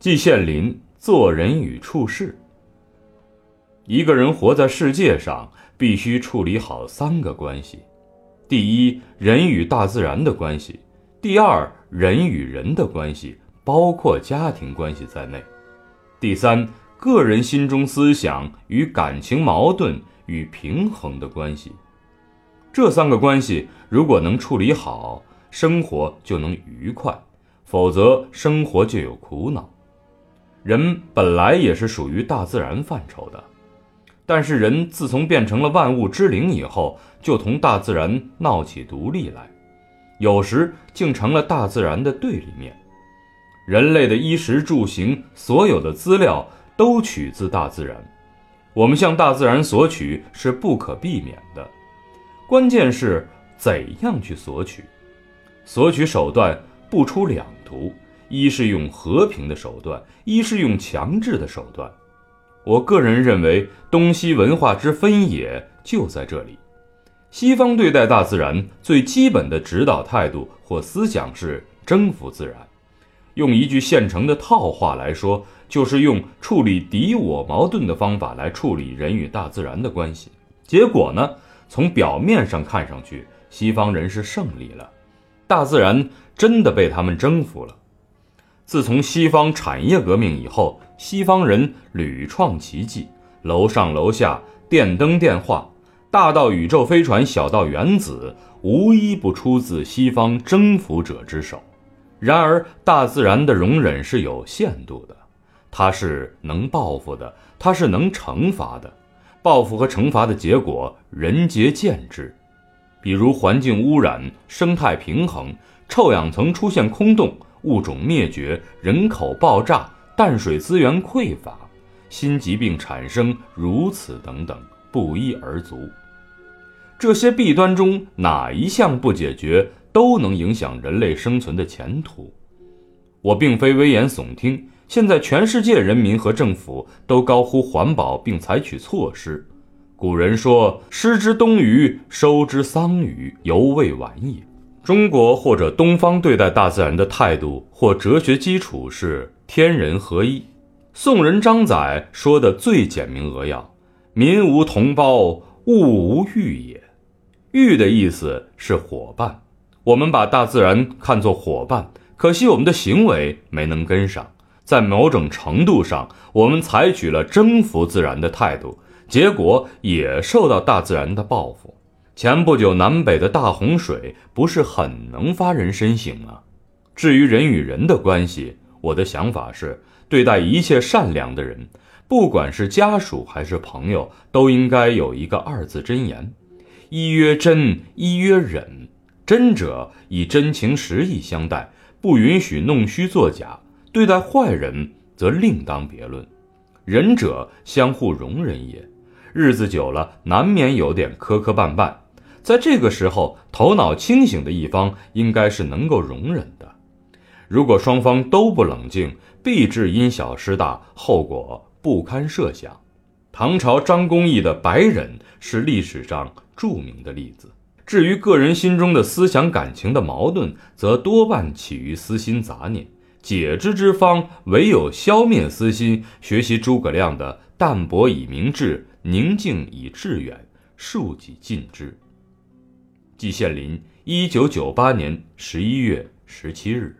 季羡林做人与处事。一个人活在世界上，必须处理好三个关系：第一，人与大自然的关系；第二，人与人的关系，包括家庭关系在内；第三，个人心中思想与感情矛盾与平衡的关系。这三个关系如果能处理好，生活就能愉快；否则，生活就有苦恼。人本来也是属于大自然范畴的，但是人自从变成了万物之灵以后，就同大自然闹起独立来，有时竟成了大自然的对立面。人类的衣食住行，所有的资料都取自大自然，我们向大自然索取是不可避免的，关键是怎样去索取，索取手段不出两途。一是用和平的手段，一是用强制的手段。我个人认为，东西文化之分野就在这里。西方对待大自然最基本的指导态度或思想是征服自然。用一句现成的套话来说，就是用处理敌我矛盾的方法来处理人与大自然的关系。结果呢，从表面上看上去，西方人是胜利了，大自然真的被他们征服了。自从西方产业革命以后，西方人屡创奇迹，楼上楼下、电灯电话，大到宇宙飞船，小到原子，无一不出自西方征服者之手。然而，大自然的容忍是有限度的，它是能报复的，它是能惩罚的。报复和惩罚的结果，人皆见之。比如环境污染、生态平衡、臭氧层出现空洞。物种灭绝、人口爆炸、淡水资源匮乏、新疾病产生，如此等等，不一而足。这些弊端中哪一项不解决，都能影响人类生存的前途。我并非危言耸听，现在全世界人民和政府都高呼环保，并采取措施。古人说：“失之东隅，收之桑榆，犹未晚也。”中国或者东方对待大自然的态度或哲学基础是天人合一。宋人张载说的最简明扼要：“民无同胞，物无欲也。”欲的意思是伙伴。我们把大自然看作伙伴，可惜我们的行为没能跟上。在某种程度上，我们采取了征服自然的态度，结果也受到大自然的报复。前不久南北的大洪水不是很能发人深省吗？至于人与人的关系，我的想法是，对待一切善良的人，不管是家属还是朋友，都应该有一个二字真言：一曰真，一曰忍。真者以真情实意相待，不允许弄虚作假；对待坏人则另当别论。仁者相互容忍也。日子久了，难免有点磕磕绊绊。在这个时候，头脑清醒的一方应该是能够容忍的。如果双方都不冷静，必致因小失大，后果不堪设想。唐朝张公义的白忍是历史上著名的例子。至于个人心中的思想感情的矛盾，则多半起于私心杂念。解之之方，唯有消灭私心，学习诸葛亮的“淡泊以明志，宁静以致远，恕己尽之”。季羡林，一九九八年十一月十七日。